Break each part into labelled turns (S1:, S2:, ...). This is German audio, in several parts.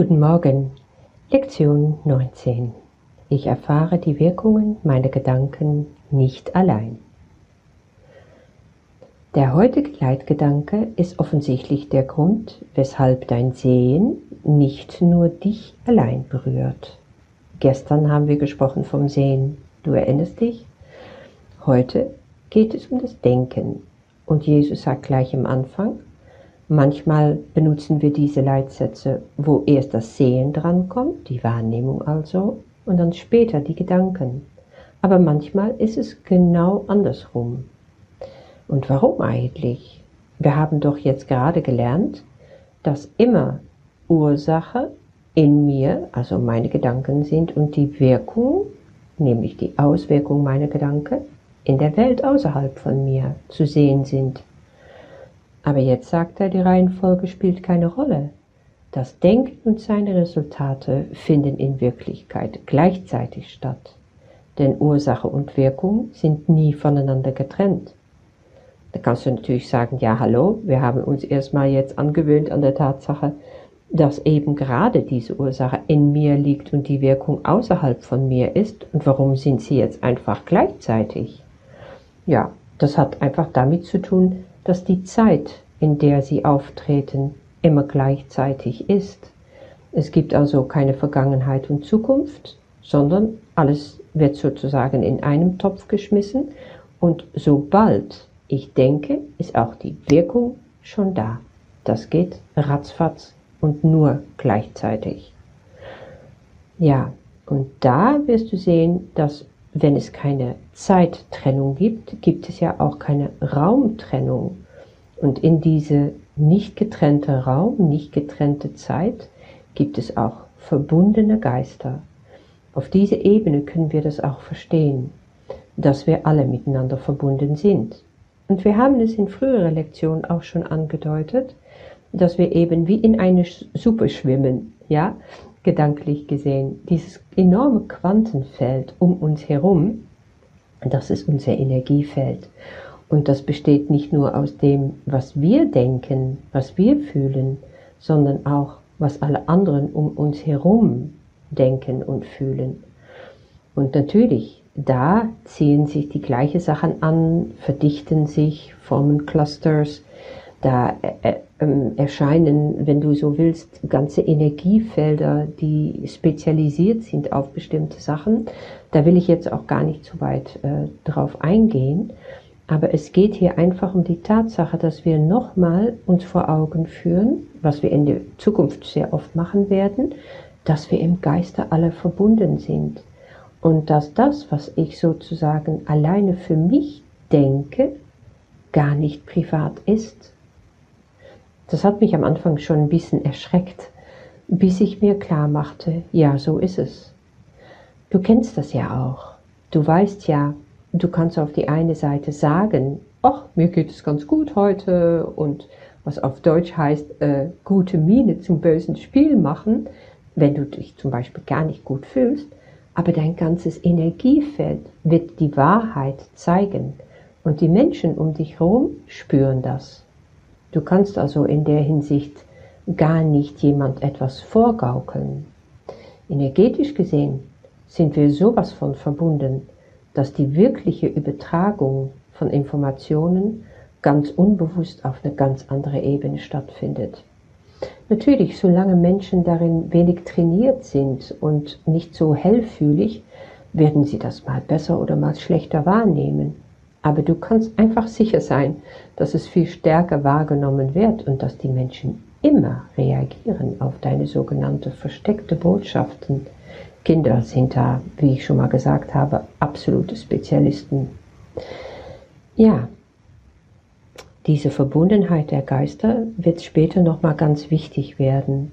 S1: Guten Morgen, Lektion 19. Ich erfahre die Wirkungen meiner Gedanken nicht allein. Der heutige Leitgedanke ist offensichtlich der Grund, weshalb dein Sehen nicht nur dich allein berührt. Gestern haben wir gesprochen vom Sehen. Du erinnerst dich? Heute geht es um das Denken. Und Jesus sagt gleich am Anfang, Manchmal benutzen wir diese Leitsätze, wo erst das Sehen drankommt, die Wahrnehmung also, und dann später die Gedanken. Aber manchmal ist es genau andersrum. Und warum eigentlich? Wir haben doch jetzt gerade gelernt, dass immer Ursache in mir, also meine Gedanken sind, und die Wirkung, nämlich die Auswirkung meiner Gedanken, in der Welt außerhalb von mir zu sehen sind. Aber jetzt sagt er, die Reihenfolge spielt keine Rolle. Das Denken und seine Resultate finden in Wirklichkeit gleichzeitig statt. Denn Ursache und Wirkung sind nie voneinander getrennt. Da kannst du natürlich sagen, ja hallo, wir haben uns erstmal jetzt angewöhnt an der Tatsache, dass eben gerade diese Ursache in mir liegt und die Wirkung außerhalb von mir ist. Und warum sind sie jetzt einfach gleichzeitig? Ja, das hat einfach damit zu tun, dass die Zeit, in der sie auftreten, immer gleichzeitig ist. Es gibt also keine Vergangenheit und Zukunft, sondern alles wird sozusagen in einem Topf geschmissen und sobald ich denke, ist auch die Wirkung schon da. Das geht ratzfatz und nur gleichzeitig. Ja, und da wirst du sehen, dass wenn es keine Zeittrennung gibt, gibt es ja auch keine Raumtrennung. Und in diese nicht getrennte Raum, nicht getrennte Zeit gibt es auch verbundene Geister. Auf diese Ebene können wir das auch verstehen, dass wir alle miteinander verbunden sind. Und wir haben es in früherer Lektionen auch schon angedeutet, dass wir eben wie in eine Suppe schwimmen, ja, gedanklich gesehen. Dieses enorme Quantenfeld um uns herum, das ist unser Energiefeld. Und das besteht nicht nur aus dem, was wir denken, was wir fühlen, sondern auch, was alle anderen um uns herum denken und fühlen. Und natürlich, da ziehen sich die gleichen Sachen an, verdichten sich, formen Clusters, da äh, äh, erscheinen, wenn du so willst, ganze Energiefelder, die spezialisiert sind auf bestimmte Sachen. Da will ich jetzt auch gar nicht so weit äh, drauf eingehen. Aber es geht hier einfach um die Tatsache, dass wir nochmal uns vor Augen führen, was wir in der Zukunft sehr oft machen werden, dass wir im Geiste alle verbunden sind. Und dass das, was ich sozusagen alleine für mich denke, gar nicht privat ist. Das hat mich am Anfang schon ein bisschen erschreckt, bis ich mir klar machte, ja, so ist es. Du kennst das ja auch. Du weißt ja, du kannst auf die eine Seite sagen, ach, mir geht es ganz gut heute und was auf Deutsch heißt, äh, gute Miene zum bösen Spiel machen, wenn du dich zum Beispiel gar nicht gut fühlst, aber dein ganzes Energiefeld wird die Wahrheit zeigen und die Menschen um dich herum spüren das. Du kannst also in der Hinsicht gar nicht jemand etwas vorgaukeln. Energetisch gesehen sind wir sowas von verbunden, dass die wirkliche Übertragung von Informationen ganz unbewusst auf eine ganz andere Ebene stattfindet. Natürlich, solange Menschen darin wenig trainiert sind und nicht so hellfühlig, werden sie das mal besser oder mal schlechter wahrnehmen. Aber du kannst einfach sicher sein, dass es viel stärker wahrgenommen wird und dass die Menschen immer reagieren auf deine sogenannte versteckte Botschaften, Kinder sind da, wie ich schon mal gesagt habe, absolute Spezialisten. Ja, diese Verbundenheit der Geister wird später nochmal ganz wichtig werden,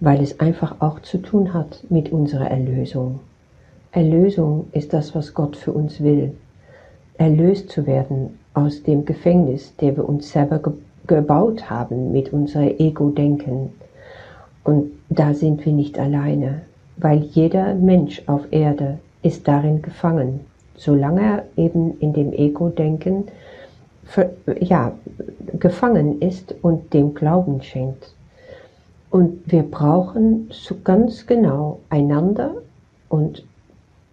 S1: weil es einfach auch zu tun hat mit unserer Erlösung. Erlösung ist das, was Gott für uns will. Erlöst zu werden aus dem Gefängnis, der wir uns selber ge gebaut haben mit unserem Ego-Denken. Und da sind wir nicht alleine weil jeder Mensch auf Erde ist darin gefangen, solange er eben in dem Ego-Denken ja, gefangen ist und dem Glauben schenkt. Und wir brauchen so ganz genau einander und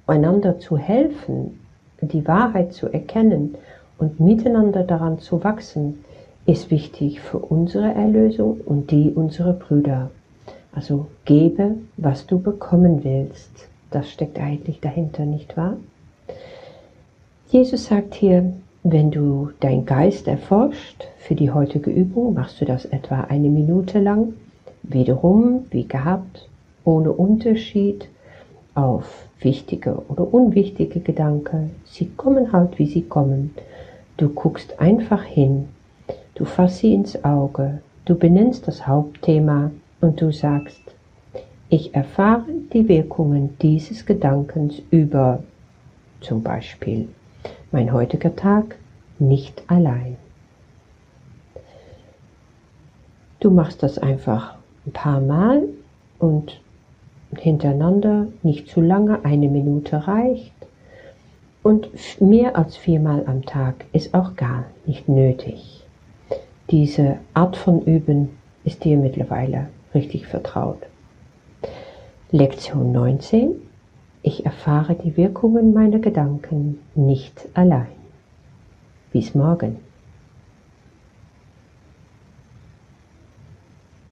S1: einander zu helfen, die Wahrheit zu erkennen und miteinander daran zu wachsen, ist wichtig für unsere Erlösung und die unserer Brüder. Also gebe, was du bekommen willst. Das steckt eigentlich dahinter, nicht wahr? Jesus sagt hier, wenn du dein Geist erforscht für die heutige Übung, machst du das etwa eine Minute lang Wiederum, wie gehabt, ohne Unterschied auf wichtige oder unwichtige Gedanken. Sie kommen halt, wie sie kommen. Du guckst einfach hin, du fasst sie ins Auge, du benennst das Hauptthema und du sagst, ich erfahre die Wirkungen dieses Gedankens über zum Beispiel mein heutiger Tag nicht allein. Du machst das einfach ein paar Mal und hintereinander, nicht zu lange, eine Minute reicht. Und mehr als viermal am Tag ist auch gar nicht nötig. Diese Art von Üben ist dir mittlerweile richtig vertraut. Lektion 19. Ich erfahre die Wirkungen meiner Gedanken nicht allein. Bis morgen.